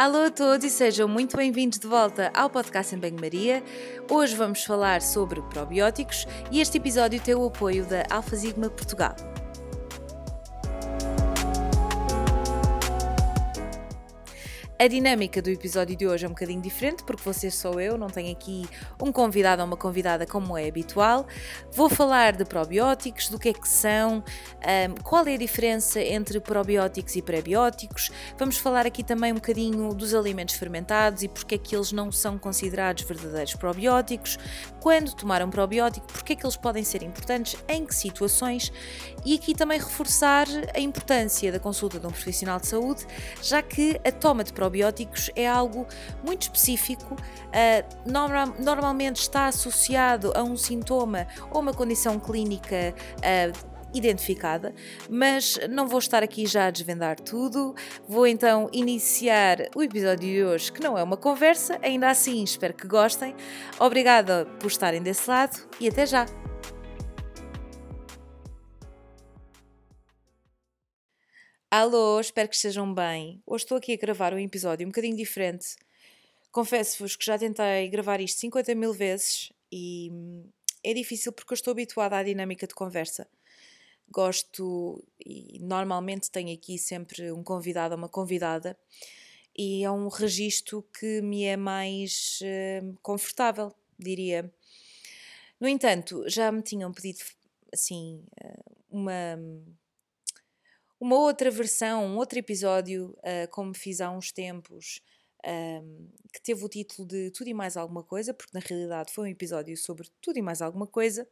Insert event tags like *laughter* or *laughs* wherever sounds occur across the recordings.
Alô a todos e sejam muito bem-vindos de volta ao podcast em Banho-Maria. Hoje vamos falar sobre probióticos e este episódio tem o apoio da Alfa Sigma Portugal. A dinâmica do episódio de hoje é um bocadinho diferente, porque vocês sou eu, não tenho aqui um convidado ou uma convidada como é habitual. Vou falar de probióticos, do que é que são, qual é a diferença entre probióticos e prebióticos. Vamos falar aqui também um bocadinho dos alimentos fermentados e porque é que eles não são considerados verdadeiros probióticos, quando tomar um probiótico, porque é que eles podem ser importantes, em que situações e aqui também reforçar a importância da consulta de um profissional de saúde, já que a toma de probióticos probióticos é algo muito específico, uh, normal, normalmente está associado a um sintoma ou uma condição clínica uh, identificada, mas não vou estar aqui já a desvendar tudo. Vou então iniciar o episódio de hoje, que não é uma conversa, ainda assim espero que gostem. Obrigada por estarem desse lado e até já! Alô, espero que estejam bem. Hoje estou aqui a gravar um episódio um bocadinho diferente. Confesso-vos que já tentei gravar isto 50 mil vezes e hum, é difícil porque eu estou habituada à dinâmica de conversa. Gosto e normalmente tenho aqui sempre um convidado ou uma convidada e é um registro que me é mais uh, confortável, diria. No entanto, já me tinham pedido assim uh, uma uma outra versão, um outro episódio, uh, como fiz há uns tempos, um, que teve o título de Tudo e Mais Alguma Coisa, porque na realidade foi um episódio sobre tudo e mais alguma coisa.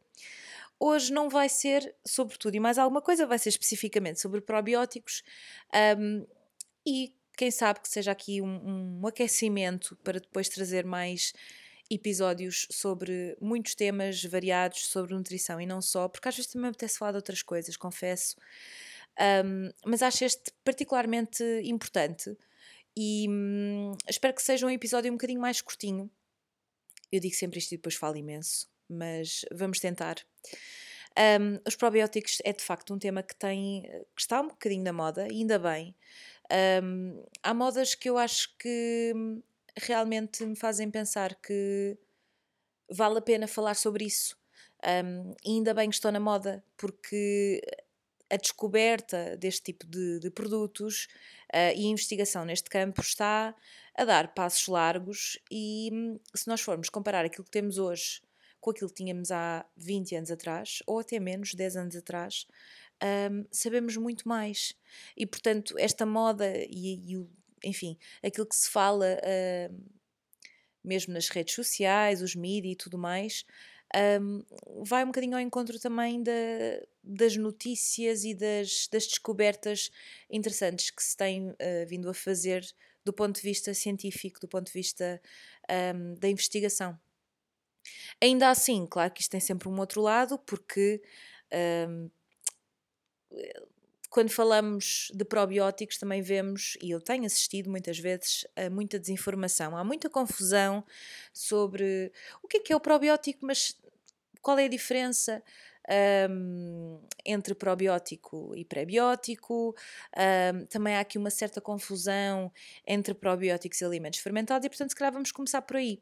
Hoje não vai ser sobre tudo e mais alguma coisa, vai ser especificamente sobre probióticos um, e quem sabe que seja aqui um, um aquecimento para depois trazer mais episódios sobre muitos temas variados sobre nutrição e não só, porque às vezes também me apetece falar de outras coisas, confesso. Um, mas acho este particularmente importante e hum, espero que seja um episódio um bocadinho mais curtinho. Eu digo sempre isto e depois falo imenso, mas vamos tentar. Um, os probióticos é de facto um tema que tem que está um bocadinho na moda, ainda bem. Um, há modas que eu acho que hum, realmente me fazem pensar que vale a pena falar sobre isso. Um, e ainda bem que estou na moda, porque a descoberta deste tipo de, de produtos uh, e a investigação neste campo está a dar passos largos e hum, se nós formos comparar aquilo que temos hoje com aquilo que tínhamos há 20 anos atrás, ou até menos, 10 anos atrás, um, sabemos muito mais. E, portanto, esta moda e, e enfim, aquilo que se fala uh, mesmo nas redes sociais, os mídias e tudo mais, um, vai um bocadinho ao encontro também da, das notícias e das, das descobertas interessantes que se tem uh, vindo a fazer do ponto de vista científico, do ponto de vista um, da investigação. Ainda assim, claro que isto tem sempre um outro lado, porque um, quando falamos de probióticos também vemos, e eu tenho assistido muitas vezes a muita desinformação, há muita confusão sobre o que é que é o probiótico, mas qual é a diferença um, entre probiótico e prebiótico. Um, também há aqui uma certa confusão entre probióticos e alimentos fermentados, e portanto, se calhar vamos começar por aí.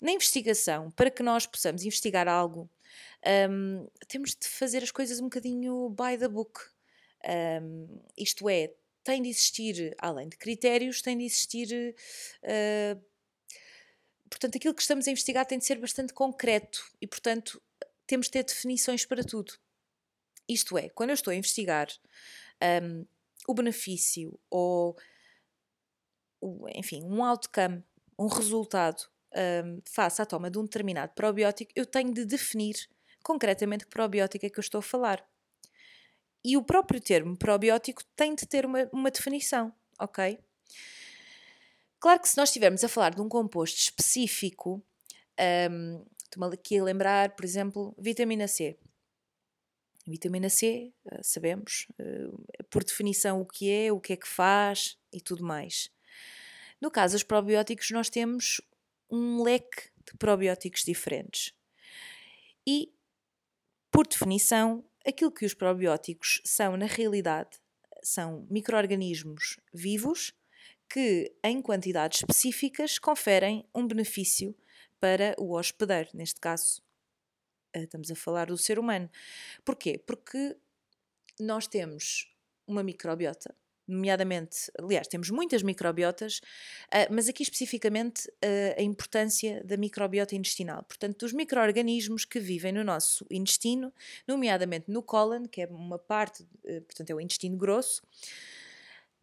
Na investigação, para que nós possamos investigar algo, um, temos de fazer as coisas um bocadinho by the book. Isto é, tem de existir, além de critérios, tem de existir. Uh, portanto, aquilo que estamos a investigar tem de ser bastante concreto e, portanto, temos de ter definições para tudo. Isto é, quando eu estou a investigar um, o benefício ou, o, enfim, um outcome, um resultado um, face à toma de um determinado probiótico, eu tenho de definir concretamente que probiótico é que eu estou a falar. E o próprio termo probiótico tem de ter uma, uma definição, ok? Claro que se nós estivermos a falar de um composto específico, um, Estou-me aqui a lembrar, por exemplo, vitamina C. Vitamina C, eh, sabemos eh, por definição o que é, o que é que faz e tudo mais. No caso dos probióticos, nós temos um leque de probióticos diferentes. E, por definição, aquilo que os probióticos são, na realidade, são micro-organismos vivos que, em quantidades específicas, conferem um benefício para o hospedeiro, neste caso, eh, estamos a falar do ser humano. Porquê? Porque nós temos uma microbiota, nomeadamente, aliás, temos muitas microbiotas, uh, mas aqui especificamente uh, a importância da microbiota intestinal, portanto, dos micro-organismos que vivem no nosso intestino, nomeadamente no cólon, que é uma parte, uh, portanto, é o intestino grosso.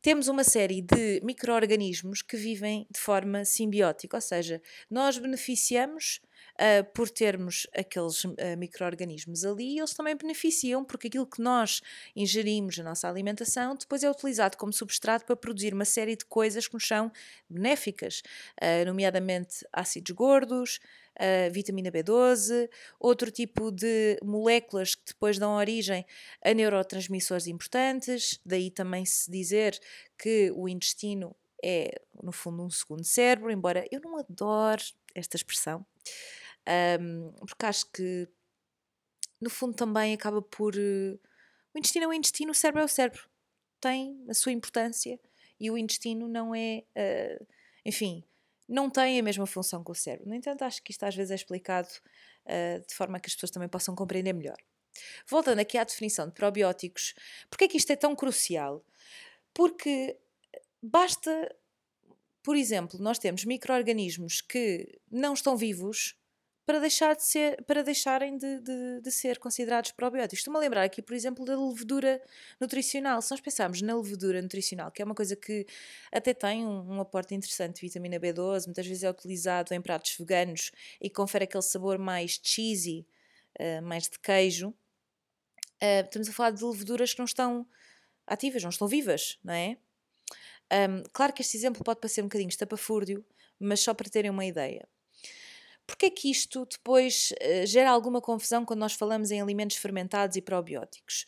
Temos uma série de micro-organismos que vivem de forma simbiótica, ou seja, nós beneficiamos uh, por termos aqueles uh, micro-organismos ali, eles também beneficiam, porque aquilo que nós ingerimos na nossa alimentação depois é utilizado como substrato para produzir uma série de coisas que nos são benéficas, uh, nomeadamente ácidos gordos, Uh, vitamina B12, outro tipo de moléculas que depois dão origem a neurotransmissores importantes, daí também se dizer que o intestino é, no fundo, um segundo cérebro, embora eu não adoro esta expressão, um, porque acho que no fundo também acaba por. Uh, o intestino é o intestino, o cérebro é o cérebro. Tem a sua importância e o intestino não é. Uh, enfim, não tem a mesma função que o cérebro. No entanto, acho que isto às vezes é explicado uh, de forma que as pessoas também possam compreender melhor. Voltando aqui à definição de probióticos, porque é que isto é tão crucial? Porque basta, por exemplo, nós temos micro-organismos que não estão vivos para, deixar de ser, para deixarem de, de, de ser considerados probióticos. Estou-me a lembrar aqui, por exemplo, da levedura nutricional. Se nós pensarmos na levedura nutricional, que é uma coisa que até tem um, um aporte interessante de vitamina B12, muitas vezes é utilizado em pratos veganos e confere aquele sabor mais cheesy, uh, mais de queijo, uh, estamos a falar de leveduras que não estão ativas, não estão vivas, não é? Um, claro que este exemplo pode parecer um bocadinho estapafúrdio, mas só para terem uma ideia. Porquê é que isto depois uh, gera alguma confusão quando nós falamos em alimentos fermentados e probióticos?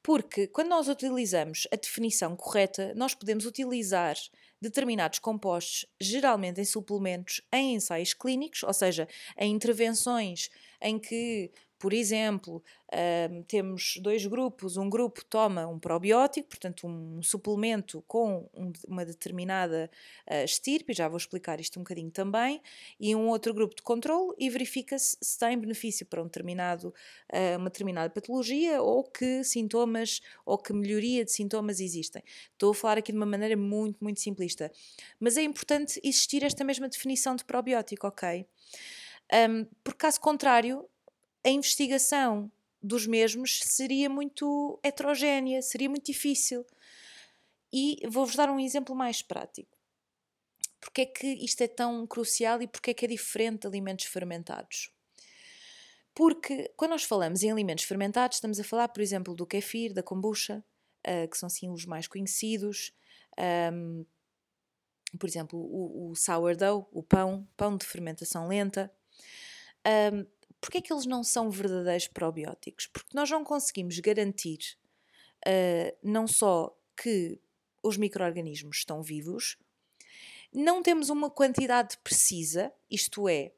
Porque quando nós utilizamos a definição correta, nós podemos utilizar determinados compostos, geralmente em suplementos, em ensaios clínicos, ou seja, em intervenções em que por exemplo, uh, temos dois grupos, um grupo toma um probiótico, portanto um suplemento com um, uma determinada uh, estirpe, já vou explicar isto um bocadinho também, e um outro grupo de controle e verifica-se se tem benefício para um determinado, uh, uma determinada patologia ou que sintomas ou que melhoria de sintomas existem. Estou a falar aqui de uma maneira muito, muito simplista, mas é importante existir esta mesma definição de probiótico, ok? Um, por caso contrário, a investigação dos mesmos seria muito heterogénea, seria muito difícil. E vou-vos dar um exemplo mais prático. Porque é que isto é tão crucial e porque é que é diferente de alimentos fermentados? Porque quando nós falamos em alimentos fermentados, estamos a falar, por exemplo, do kefir, da kombucha, uh, que são assim os mais conhecidos. Um, por exemplo, o, o sourdough, o pão, pão de fermentação lenta. Um, Porquê é que eles não são verdadeiros probióticos? Porque nós não conseguimos garantir uh, não só que os micro-organismos estão vivos, não temos uma quantidade precisa, isto é,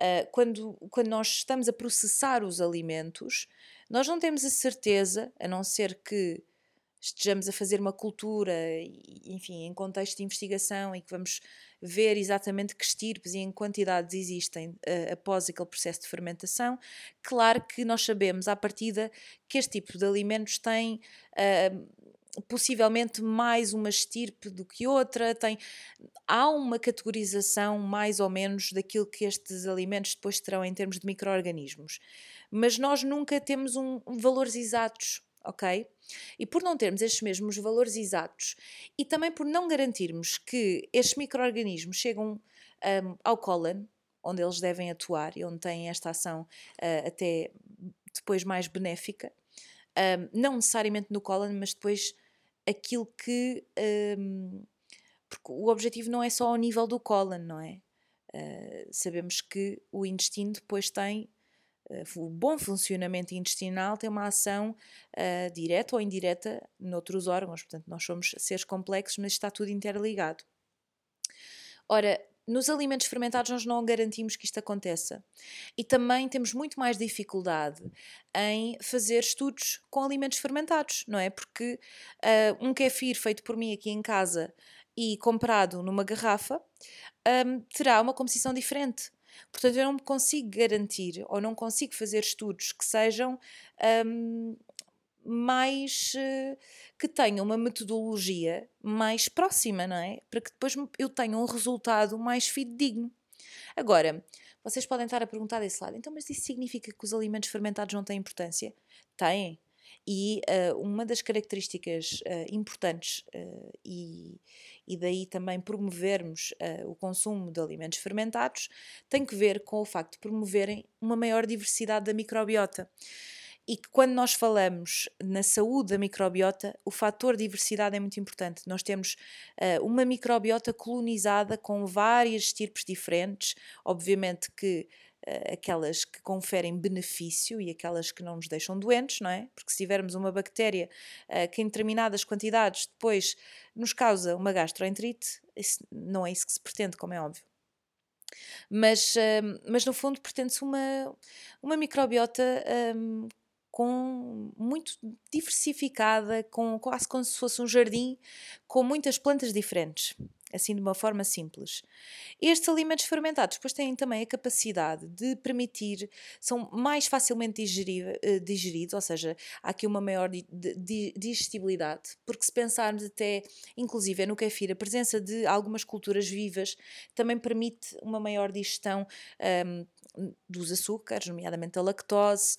uh, quando, quando nós estamos a processar os alimentos, nós não temos a certeza, a não ser que estejamos a fazer uma cultura, enfim, em contexto de investigação e que vamos ver exatamente que estirpes e em quantidades existem uh, após aquele processo de fermentação, claro que nós sabemos à partida que este tipo de alimentos tem uh, possivelmente mais uma estirpe do que outra, tem, há uma categorização mais ou menos daquilo que estes alimentos depois terão em termos de micro-organismos. Mas nós nunca temos um valores exatos ok? E por não termos estes mesmos valores exatos e também por não garantirmos que estes micro-organismos chegam um, ao cólon, onde eles devem atuar e onde têm esta ação uh, até depois mais benéfica, um, não necessariamente no cólon, mas depois aquilo que. Um, porque o objetivo não é só ao nível do cólon, não é? Uh, sabemos que o intestino depois tem o bom funcionamento intestinal tem uma ação uh, direta ou indireta noutros órgãos, portanto, nós somos seres complexos, mas está tudo interligado. Ora, nos alimentos fermentados nós não garantimos que isto aconteça. E também temos muito mais dificuldade em fazer estudos com alimentos fermentados, não é? Porque uh, um kefir feito por mim aqui em casa e comprado numa garrafa um, terá uma composição diferente. Portanto, eu não consigo garantir ou não consigo fazer estudos que sejam um, mais uh, que tenham uma metodologia mais próxima, não é? Para que depois eu tenha um resultado mais fidedigno. Agora, vocês podem estar a perguntar desse lado, então, mas isso significa que os alimentos fermentados não têm importância? Têm. E uh, uma das características uh, importantes uh, e, e daí também promovermos o consumo de alimentos fermentados tem que ver com o facto de promoverem uma maior diversidade da microbiota. E que quando nós falamos na saúde da microbiota, o fator diversidade é muito importante. Nós temos uma microbiota colonizada com várias estirpes diferentes, obviamente que aquelas que conferem benefício e aquelas que não nos deixam doentes, não é? Porque se tivermos uma bactéria uh, que em determinadas quantidades depois nos causa uma gastroenterite, não é isso que se pretende, como é óbvio. Mas, mas no fundo pretende-se uma, uma microbiota um, com muito diversificada, com quase como se fosse um jardim com muitas plantas diferentes, assim de uma forma simples. Estes alimentos fermentados depois têm também a capacidade de permitir, são mais facilmente eh, digeridos, ou seja, há aqui uma maior digestibilidade, porque se pensarmos até, inclusive no kefir, a presença de algumas culturas vivas também permite uma maior digestão um, dos açúcares, nomeadamente a lactose,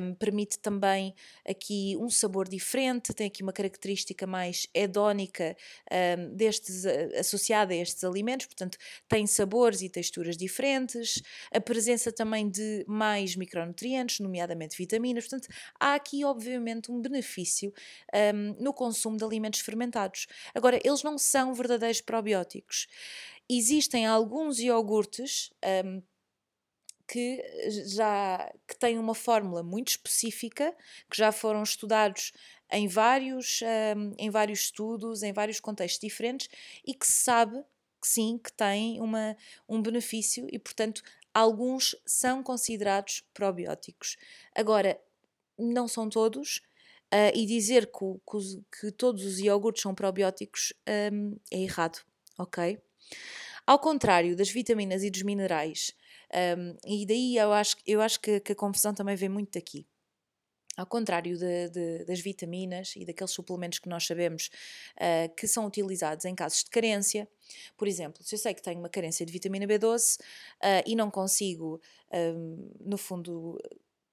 um, permite também aqui um sabor diferente, tem aqui uma característica mais hedónica um, destes, associada a estes alimentos, portanto, tem sabores e texturas diferentes, a presença também de mais micronutrientes, nomeadamente vitaminas, portanto, há aqui, obviamente, um benefício um, no consumo de alimentos fermentados. Agora, eles não são verdadeiros probióticos. Existem alguns iogurtes um, que já que têm uma fórmula muito específica, que já foram estudados em vários, um, em vários estudos, em vários contextos diferentes e que se sabe que sim, que têm uma, um benefício e, portanto, alguns são considerados probióticos. Agora, não são todos, uh, e dizer que, que, que, todos os iogurtes são probióticos um, é errado, ok? Ao contrário das vitaminas e dos minerais, um, e daí eu acho, eu acho que, que, a confusão também vem muito daqui. Ao contrário de, de, das vitaminas e daqueles suplementos que nós sabemos uh, que são utilizados em casos de carência, por exemplo, se eu sei que tenho uma carência de vitamina B12 uh, e não consigo, um, no fundo,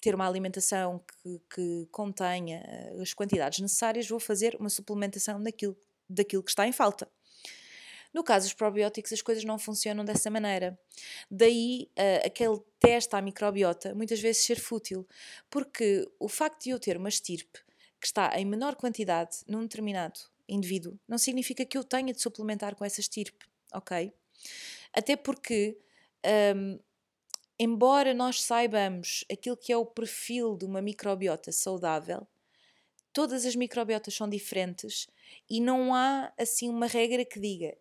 ter uma alimentação que, que, contenha as quantidades necessárias, vou fazer uma suplementação daquilo, daquilo que está em falta. No caso dos probióticos, as coisas não funcionam dessa maneira. Daí uh, aquele teste à microbiota muitas vezes ser fútil, porque o facto de eu ter uma estirpe que está em menor quantidade num determinado indivíduo não significa que eu tenha de suplementar com essa estirpe, ok? Até porque. Um, embora nós saibamos aquilo que é o perfil de uma microbiota saudável, todas as microbiotas são diferentes e não há assim uma regra que diga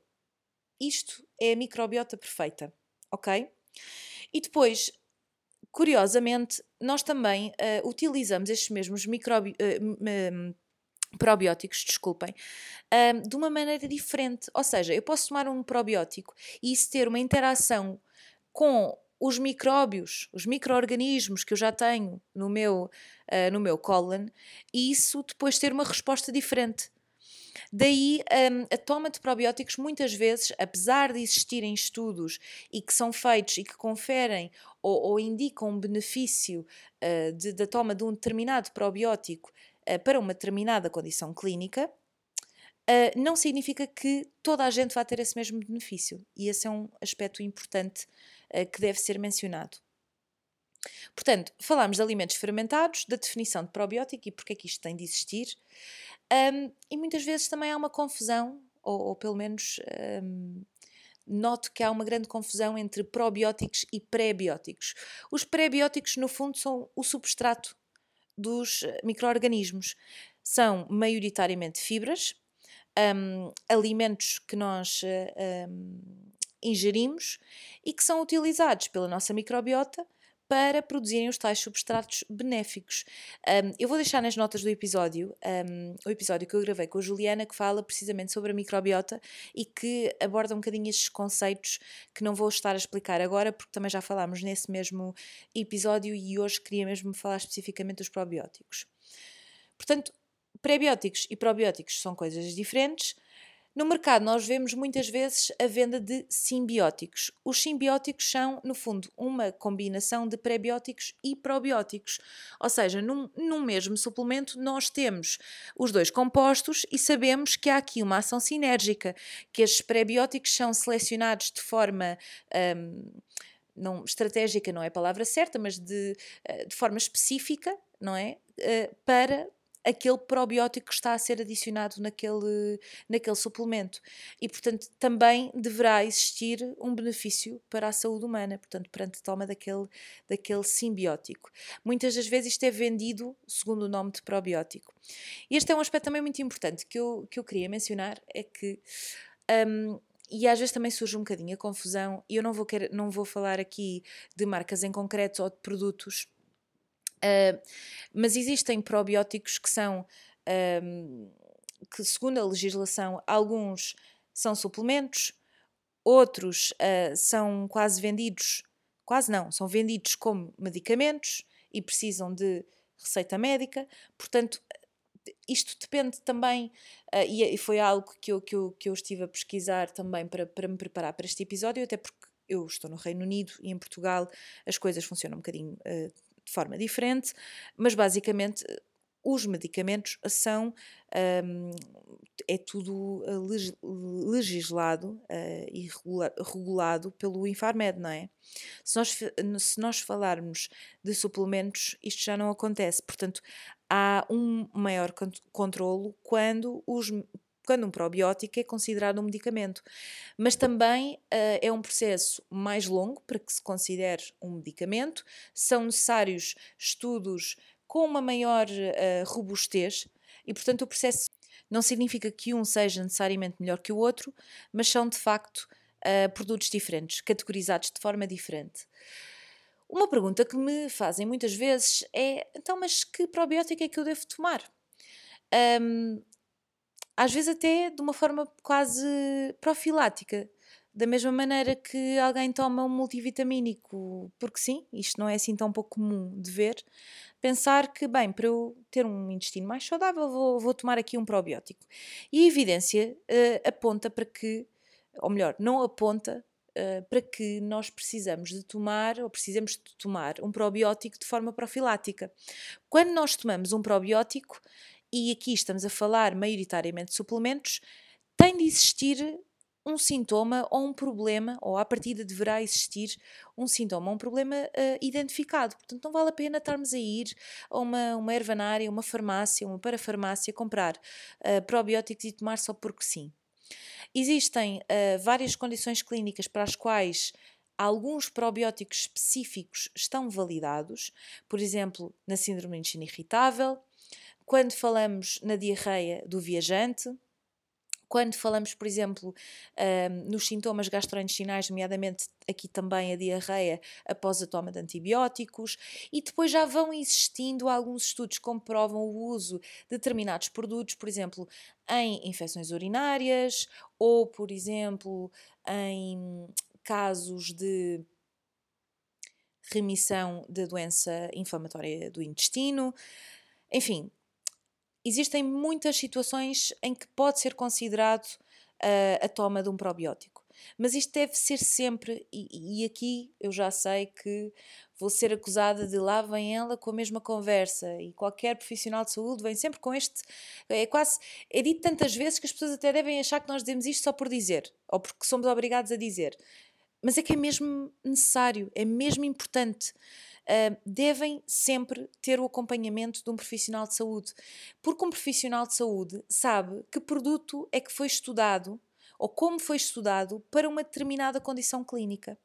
isto é a microbiota perfeita, ok? E depois, curiosamente, nós também uh, utilizamos estes mesmos uh, probióticos, desculpem, uh, de uma maneira diferente. Ou seja, eu posso tomar um probiótico e isso ter uma interação com os micróbios, os micro-organismos que eu já tenho no meu, no meu cólon e isso depois ter uma resposta diferente. Daí um, a toma de probióticos, muitas vezes, apesar de existirem estudos e que são feitos e que conferem ou, ou indicam um benefício uh, de, da toma de um determinado probiótico uh, para uma determinada condição clínica, uh, não significa que toda a gente vá ter esse mesmo benefício. E esse é um aspecto importante que deve ser mencionado. Portanto, falámos de alimentos fermentados, da definição de probiótico e porque é que isto tem de existir. Um, e muitas vezes também há uma confusão, ou, ou pelo menos um, noto que há uma grande confusão entre probióticos e pré-bióticos. Os pré-bióticos, no fundo, são o substrato dos eh, micro-organismos. São maioritariamente fibras, um, alimentos que nós uh, ingerimos e que são utilizados pela nossa microbiota para produzirem os tais substratos benéficos. Um, eu vou deixar nas notas do episódio um, o episódio que eu gravei com a Juliana, que fala precisamente sobre a microbiota e que aborda um bocadinho estes conceitos que não vou estar a explicar agora, porque também já falámos nesse mesmo episódio e hoje queria mesmo falar especificamente dos probióticos. Portanto, prebióticos e probióticos são coisas diferentes. No mercado, nós vemos muitas vezes a venda de simbióticos. Os simbióticos são, no fundo, uma combinação de prebióticos e probióticos. Ou seja, num, num mesmo suplemento, nós temos os dois compostos e sabemos que há aqui uma ação sinérgica, que estes prebióticos são selecionados de forma. Um, não, estratégica não é a palavra certa, mas de, eh, de forma específica, não é? Eh, para aquele probiótico que está a ser adicionado naquele, naquele suplemento. E, portanto, também deverá existir um benefício para a saúde humana, portanto, perante a toma daquele, daquele simbiótico. Muitas das vezes isto é vendido segundo o nome de probiótico. E este é um aspecto também muito importante que eu, que eu queria mencionar, é que um, e às vezes também surge um bocadinho a confusão, e eu não vou, querer, não vou falar aqui de marcas em concreto ou de produtos, Uh, mas existem probióticos que são, um, que segundo a legislação, alguns são suplementos, outros uh, são quase vendidos, quase não, são vendidos como medicamentos e precisam de receita médica, portanto, isto depende também, uh, e, foi algo que eu, que, eu, que eu estive a pesquisar também para, para me preparar para este episódio, até porque eu estou no Reino Unido e em Portugal as coisas funcionam um bocadinho uh, de forma diferente, mas basicamente os medicamentos são um, é tudo uh, legislado uh, e regula regulado pelo Infarmed, não é? Se nós, se nós falarmos de suplementos, isto já não acontece. Portanto, há um maior controlo quando os quando um probiótico é considerado um medicamento. Mas também uh, é um processo mais longo para que se considere um medicamento, são necessários estudos com uma maior uh, robustez e, portanto, o processo não significa que um seja necessariamente melhor que o outro, mas são de facto uh, produtos diferentes, categorizados de forma diferente. Uma pergunta que me fazem muitas vezes é: então, mas que probiótico é que eu devo tomar? Um, às vezes até de uma forma quase profilática. Da mesma maneira que alguém toma um multivitamínico, porque sim, isto não é assim tão pouco comum de ver, pensar que, bem, para eu ter um intestino mais saudável, vou, vou tomar aqui um probiótico. E a evidência uh, aponta para que, ou melhor, não aponta uh, para que nós precisamos de tomar, ou precisamos de tomar um probiótico de forma profilática. Quando nós tomamos um probiótico, e aqui estamos a falar maioritariamente de suplementos, tem de existir um sintoma ou um problema, ou à partida deverá existir um sintoma ou um problema uh, identificado. Portanto, não vale a pena estarmos a ir a uma, uma ervanária, uma farmácia, uma parafarmácia, comprar uh, probióticos e tomar só porque sim. Existem uh, várias condições clínicas para as quais alguns probióticos específicos estão validados, por exemplo, na síndrome de intestino irritável, quando falamos na diarreia do viajante, quando falamos, por exemplo, um, nos sintomas gastrointestinais, nomeadamente aqui também a diarreia após a toma de antibióticos, e depois já vão existindo alguns estudos que comprovam o uso de determinados produtos, por exemplo, em infecções urinárias ou, por exemplo, em casos de remissão da doença inflamatória do intestino. Enfim, existem muitas situações em que pode ser considerado uh, a toma de um probiótico. Mas isto deve ser sempre, e, e, aqui eu já sei que vou ser acusada de lá vem ela com a mesma conversa, e qualquer profissional de saúde vem sempre com este. É quase. É dito tantas vezes que as pessoas até devem achar que nós dizemos isto só por dizer, ou porque somos obrigados a dizer. Mas é que é mesmo necessário, é mesmo importante uh, devem sempre ter o acompanhamento de um profissional de saúde, porque um profissional de saúde sabe que produto é que foi estudado ou como foi estudado para uma determinada condição clínica.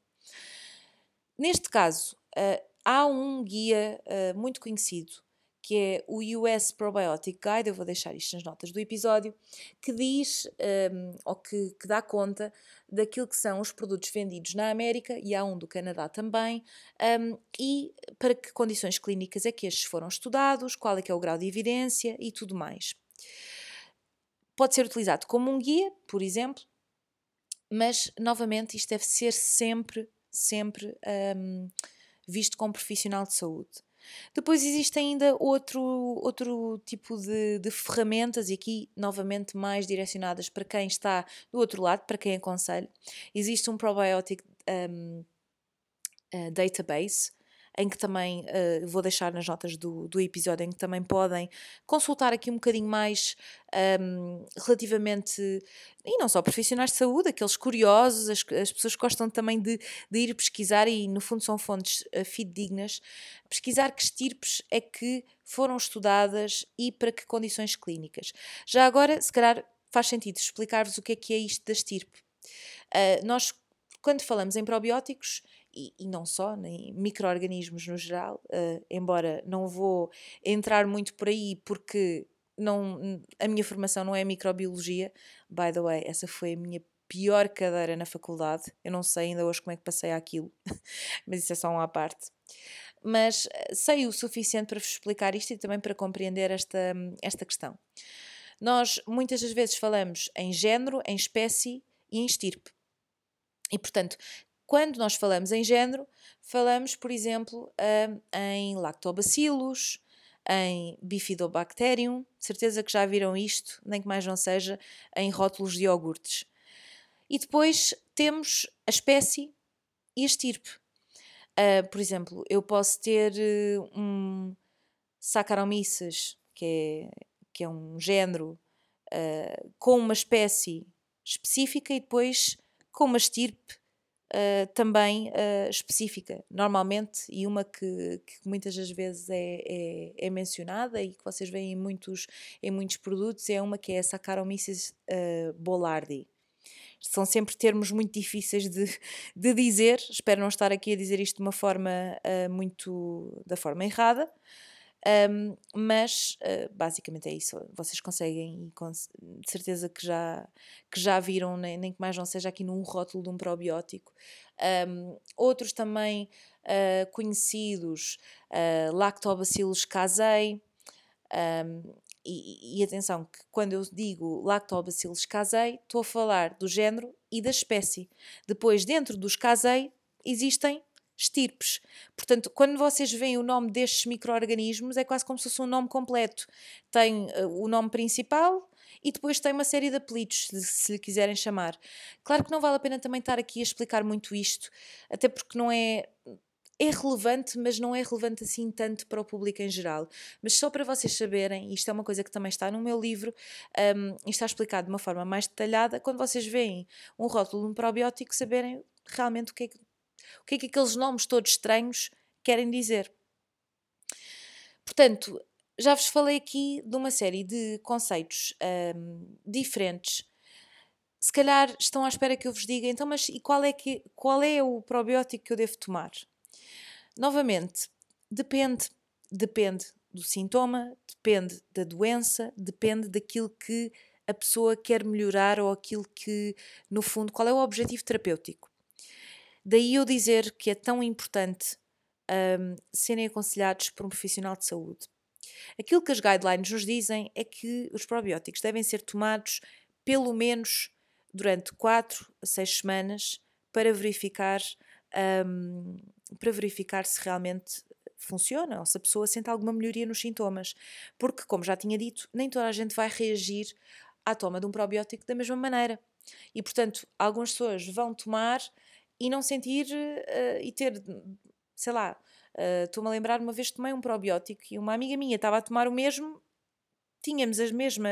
Neste caso, uh, há um guia uh, muito conhecido que é o US Probiotic Guide, eu vou deixar isto nas notas do episódio, que diz, um, ou que, que, dá conta daquilo que são os produtos vendidos na América, e há um do Canadá também, um, e para que condições clínicas é que estes foram estudados, qual é que é o grau de evidência e tudo mais. Pode ser utilizado como um guia, por exemplo, mas novamente isto deve ser sempre, sempre um, visto como profissional de saúde. Depois existe ainda outro, outro tipo de, de, ferramentas, e aqui novamente mais direcionadas para quem está do outro lado, para quem aconselho. Existe um probiotic um, uh, eh, database em que também uh, vou deixar nas notas do, do episódio, em que também podem consultar aqui um bocadinho mais um, relativamente, e não só profissionais de saúde, aqueles curiosos, as, as pessoas gostam também de, de ir pesquisar, e no fundo são fontes uh, fidedignas, pesquisar que estirpes é que foram estudadas e para que condições clínicas. Já agora, se calhar faz sentido explicar-vos o que é que é isto da estirpe. Uh, nós, quando falamos em probióticos, e, não só, nem micro-organismos no geral, uh, embora não vou entrar muito por aí porque não, a minha formação não é microbiologia, by the way, essa foi a minha pior cadeira na faculdade, eu não sei ainda hoje como é que passei aquilo, *laughs* mas isso é só uma parte. Mas eh, sei o suficiente para vos explicar isto e também para compreender esta, esta questão. Nós muitas das vezes falamos em género, em espécie e em estirpe. E, portanto, quando nós falamos em género, falamos, por exemplo, uh, em lactobacillus, em bifidobacterium, certeza que já viram isto, nem que mais não seja, em rótulos de iogurtes. E depois temos a espécie e a estirpe. Uh, por exemplo, eu posso ter uh, um Saccharomyces, que é, que é um género, uh, com uma espécie específica e depois com uma estirpe uh, também uh, específica, normalmente, e uma que, que muitas das vezes é, é, é, mencionada e que vocês veem em muitos, em muitos produtos, é uma que é a Saccharomyces uh, boulardii. São sempre termos muito difíceis de, *laughs* de dizer, espero não estar aqui a dizer isto de uma forma muito da forma errada, um, mas uh, basicamente é isso. Vocês conseguem, de certeza que já, que já viram, nem, nem que mais não seja aqui num rótulo de um probiótico. Um, outros também uh, conhecidos, uh, Lactobacillus casei. Um, e, e, atenção, que quando eu digo Lactobacillus casei, estou a falar do género e da espécie. Depois, dentro dos casei, existem estirpes. Portanto, quando vocês veem o nome destes micro-organismos, é quase como se fosse um nome completo. Tem uh, o nome principal e depois tem uma série de apelidos, se lhe quiserem chamar. Claro que não vale a pena também estar aqui a explicar muito isto, até porque não é. É relevante, mas não é relevante assim tanto para o público em geral. Mas só para vocês saberem, isto é uma coisa que também está no meu livro, um, e está explicado de uma forma mais detalhada, quando vocês veem um rótulo de um probiótico, saberem realmente o que é que o que é que aqueles nomes todos estranhos querem dizer? Portanto, já vos falei aqui de uma série de conceitos um, diferentes. Se calhar estão à espera que eu vos diga, então, mas e qual é, que, qual é o probiótico que eu devo tomar? Novamente, depende, depende do sintoma, depende da doença, depende daquilo que a pessoa quer melhorar ou aquilo que, no fundo, qual é o objetivo terapêutico. Daí eu dizer que é tão importante um, serem aconselhados por um profissional de saúde. Aquilo que as guidelines nos dizem é que os probióticos devem ser tomados pelo menos durante 4 a 6 semanas para verificar, um, para verificar se realmente funciona ou se a pessoa sente alguma melhoria nos sintomas. Porque, como já tinha dito, nem toda a gente vai reagir à toma de um probiótico da mesma maneira. E, portanto, algumas pessoas vão tomar e não sentir uh, e ter, sei lá, uh, estou-me a lembrar uma vez tomei um probiótico e uma amiga minha estava a tomar o mesmo tínhamos mesma,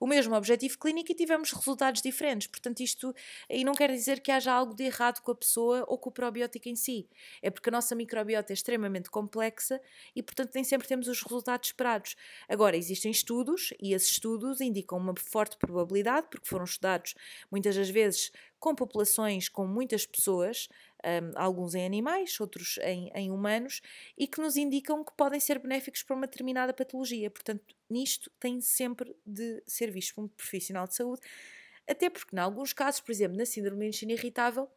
o mesmo objetivo clínico e tivemos resultados diferentes. Portanto, isto aí não quer dizer que haja algo de errado com a pessoa ou com o probiótico em si. É porque a nossa microbiota é extremamente complexa e, portanto, nem sempre temos os resultados esperados. Agora, existem estudos e esses estudos indicam uma forte probabilidade, porque foram estudados muitas das vezes com populações com muitas pessoas, um, alguns em animais, outros em, em humanos, e que nos indicam que podem ser benéficos para uma determinada patologia. Portanto, nisto tem sempre de ser visto por um profissional de saúde até porque, em alguns casos, por exemplo, na síndrome do intestino irritável,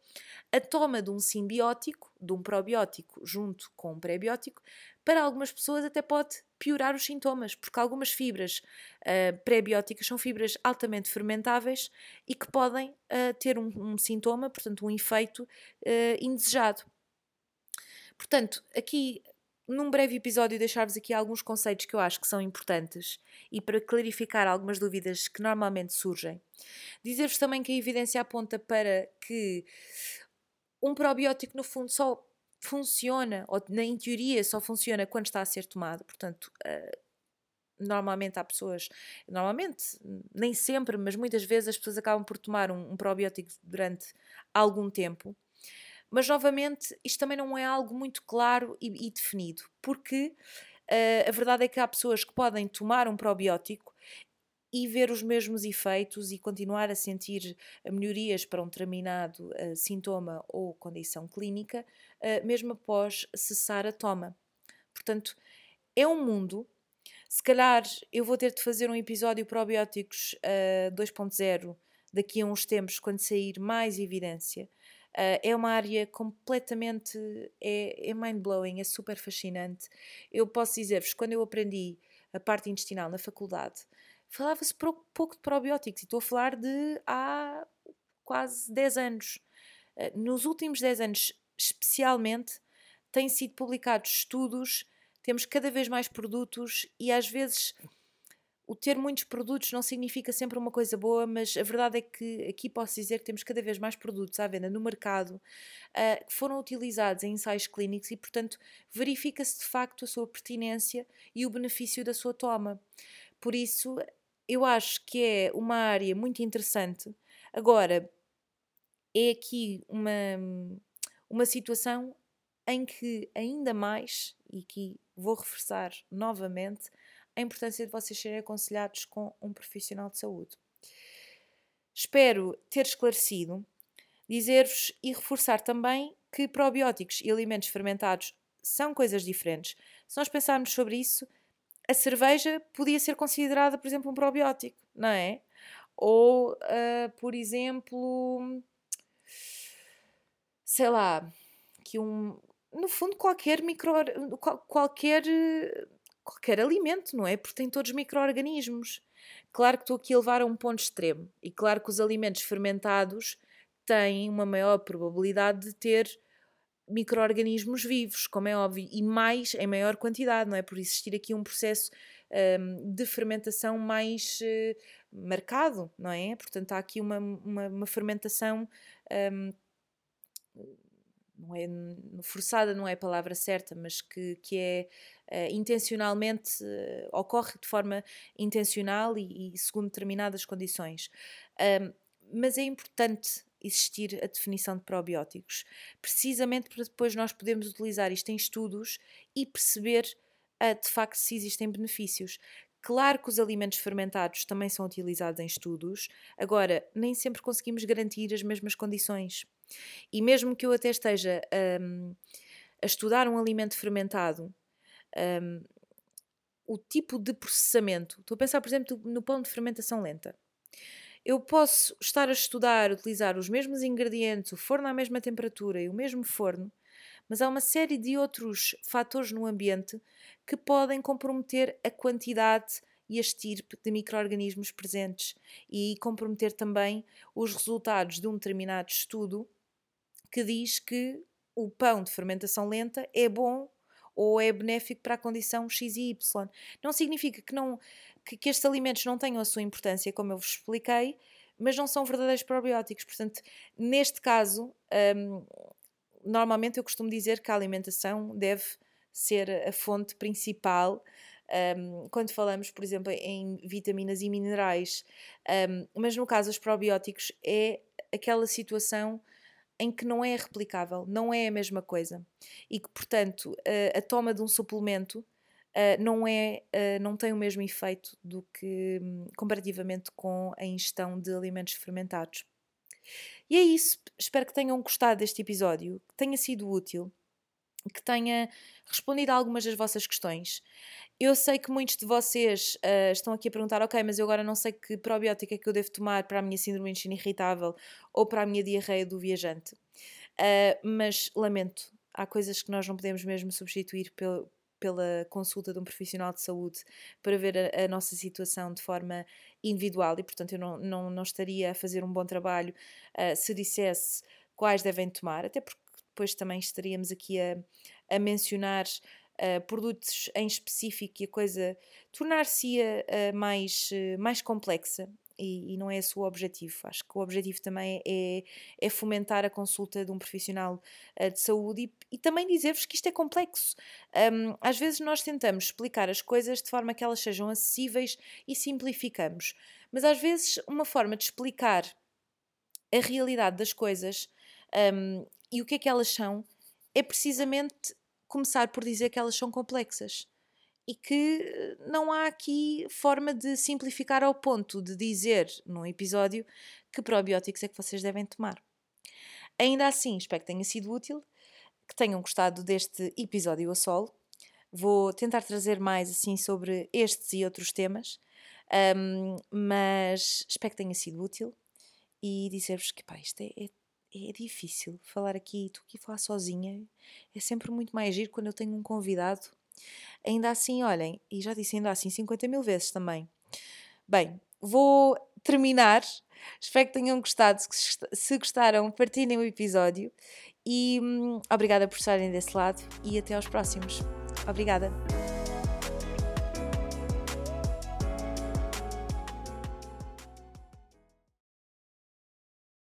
a toma de um simbiótico, de um probiótico junto com um pré-biótico, para algumas pessoas até pode piorar os sintomas, porque algumas fibras uh, pré-bióticas são fibras altamente fermentáveis e que podem uh, ter um, um, sintoma, portanto, um efeito uh, indesejado. Portanto, aqui num breve episódio deixar-vos aqui alguns conceitos que eu acho que são importantes e para clarificar algumas dúvidas que normalmente surgem. Dizer-vos também que a evidência aponta para que um probiótico no fundo só funciona, ou em teoria só funciona quando está a ser tomado, portanto, uh, normalmente há pessoas, normalmente, nem sempre, mas muitas vezes as pessoas acabam por tomar um, um probiótico durante algum tempo. Mas, novamente, isto também não é algo muito claro e, e definido, porque uh, a verdade é que há pessoas que podem tomar um probiótico e ver os mesmos efeitos e continuar a sentir melhorias para um determinado uh, sintoma ou condição clínica, uh, mesmo após cessar a toma. Portanto, é um mundo. Se calhar eu vou ter de fazer um episódio probióticos uh, 2.0 daqui a uns tempos, quando sair mais evidência, Uh, é uma área completamente. é, é mind-blowing, é super fascinante. Eu posso dizer-vos, quando eu aprendi a parte intestinal na faculdade, falava-se pouco de probióticos, e estou a falar de há quase 10 anos. Uh, nos últimos 10 anos, especialmente, têm sido publicados estudos, temos cada vez mais produtos e às vezes o ter muitos produtos não significa sempre uma coisa boa, mas a verdade é que aqui posso dizer que temos cada vez mais produtos à venda no mercado uh, que foram utilizados em ensaios clínicos e, portanto, verifica-se de facto a sua pertinência e o benefício da sua toma. Por isso, eu acho que é uma área muito interessante. Agora, é aqui uma, uma situação em que ainda mais, e aqui vou reforçar novamente, a importância de vocês serem aconselhados com um profissional de saúde. Espero ter esclarecido, dizer-vos e reforçar também que probióticos e alimentos fermentados são coisas diferentes. Se nós pensarmos sobre isso, a cerveja podia ser considerada, por exemplo, um probiótico, não é? Ou, uh, por exemplo, sei lá, que um, no fundo qualquer micro, qualquer qualquer alimento, não é? Porque tem todos micro-organismos. Claro que estou aqui a levar a um ponto extremo. E claro que os alimentos fermentados têm uma maior probabilidade de ter micro-organismos vivos, como é óbvio, e mais em maior quantidade, não é? Por existir aqui um processo um, de fermentação mais uh, marcado, não é? Portanto, há aqui uma, uma, uma fermentação. Um, não é forçada não é a palavra certa, mas que, que é uh, intencionalmente uh, ocorre de forma intencional e, e segundo determinadas condições. Um, mas é importante existir a definição de probióticos, precisamente para depois nós podermos utilizar isto em estudos e perceber uh, de facto se existem benefícios. Claro que os alimentos fermentados também são utilizados em estudos, agora nem sempre conseguimos garantir as mesmas condições. E mesmo que eu até esteja um, a estudar um alimento fermentado, um, o tipo de processamento, estou a pensar, por exemplo, no pão de fermentação lenta. Eu posso estar a estudar, utilizar os mesmos ingredientes, o forno à mesma temperatura e o mesmo forno, mas há uma série de outros fatores no ambiente que podem comprometer a quantidade e a estirpe de micro-organismos presentes e comprometer também os resultados de um determinado estudo que diz que o pão de fermentação lenta é bom ou é benéfico para a condição X e Y. Não significa que, não, que, que estes alimentos não tenham a sua importância, como eu vos expliquei, mas não são verdadeiros probióticos. Portanto, neste caso, um, normalmente eu costumo dizer que a alimentação deve ser a fonte principal um, quando falamos, por exemplo, em vitaminas e minerais. Um, mas no caso dos probióticos, é aquela situação em que não é replicável, não é a mesma coisa. E que, portanto, a, a toma de um suplemento uh, não, é, uh, não tem o mesmo efeito do que um, comparativamente com a ingestão de alimentos fermentados. E é isso. Espero que tenham gostado deste episódio, que tenha sido útil, que tenha respondido a algumas das vossas questões. Eu sei que muitos de vocês uh, estão aqui a perguntar, ok, mas eu agora não sei que probiótica é que eu devo tomar para a minha síndrome de intestino irritável ou para a minha diarreia do viajante. Uh, mas lamento, há coisas que nós não podemos mesmo substituir pelo, pela consulta de um profissional de saúde para ver a, a, nossa situação de forma individual e, portanto, eu não, não, não estaria a fazer um bom trabalho uh, se dissesse quais devem tomar, até porque depois também estaríamos aqui a, a mencionar uh, produtos em específico e a coisa tornar-se-ia uh, mais, mais complexa e, e, não é esse o objetivo. Acho que o objetivo também é, é fomentar a consulta de um profissional uh, de saúde e, e também dizer-vos que isto é complexo. Um, às vezes nós tentamos explicar as coisas de forma que elas sejam acessíveis e simplificamos, mas às vezes uma forma de explicar a realidade das coisas um, e o que é que elas são é precisamente começar por dizer que elas são complexas e que eh, não há aqui forma de simplificar ao ponto de dizer num episódio que probióticos é que vocês devem tomar. Ainda assim, espero que tenha sido útil, que tenham gostado deste episódio a solo. Vou tentar trazer mais assim sobre estes e outros temas, um, mas espero que tenha sido útil e dizer-vos que pá, isto é, é, é, difícil falar aqui, estou aqui falar sozinha. É sempre muito mais giro quando eu tenho um convidado Ainda assim, olhem, e já disse ainda assim 50 mil vezes também. Bem, vou terminar. Espero que tenham gostado. Se gostaram, partilhem o episódio. E hum, obrigada por estarem desse lado e até aos próximos. Obrigada.